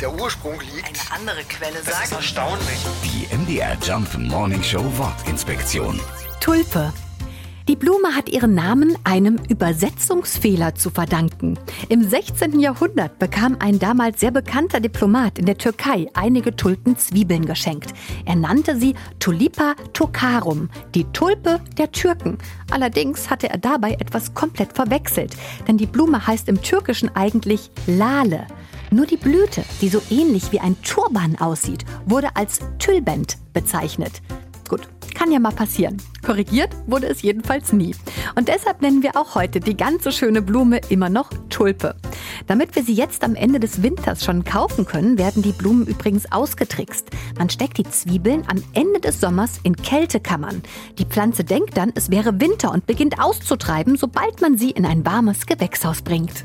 der Ursprung liegt. Eine andere Quelle Das ist sagt. erstaunlich. Die MDR Jump Morning Show Wortinspektion. Tulpe. Die Blume hat ihren Namen einem Übersetzungsfehler zu verdanken. Im 16. Jahrhundert bekam ein damals sehr bekannter Diplomat in der Türkei einige Tulpenzwiebeln geschenkt. Er nannte sie Tulipa turcarum, die Tulpe der Türken. Allerdings hatte er dabei etwas komplett verwechselt, denn die Blume heißt im Türkischen eigentlich Lale. Nur die Blüte, die so ähnlich wie ein Turban aussieht, wurde als Tülbent bezeichnet. Gut, kann ja mal passieren. Korrigiert wurde es jedenfalls nie. Und deshalb nennen wir auch heute die ganze schöne Blume immer noch Tulpe. Damit wir sie jetzt am Ende des Winters schon kaufen können, werden die Blumen übrigens ausgetrickst. Man steckt die Zwiebeln am Ende des Sommers in Kältekammern. Die Pflanze denkt dann, es wäre Winter und beginnt auszutreiben, sobald man sie in ein warmes Gewächshaus bringt.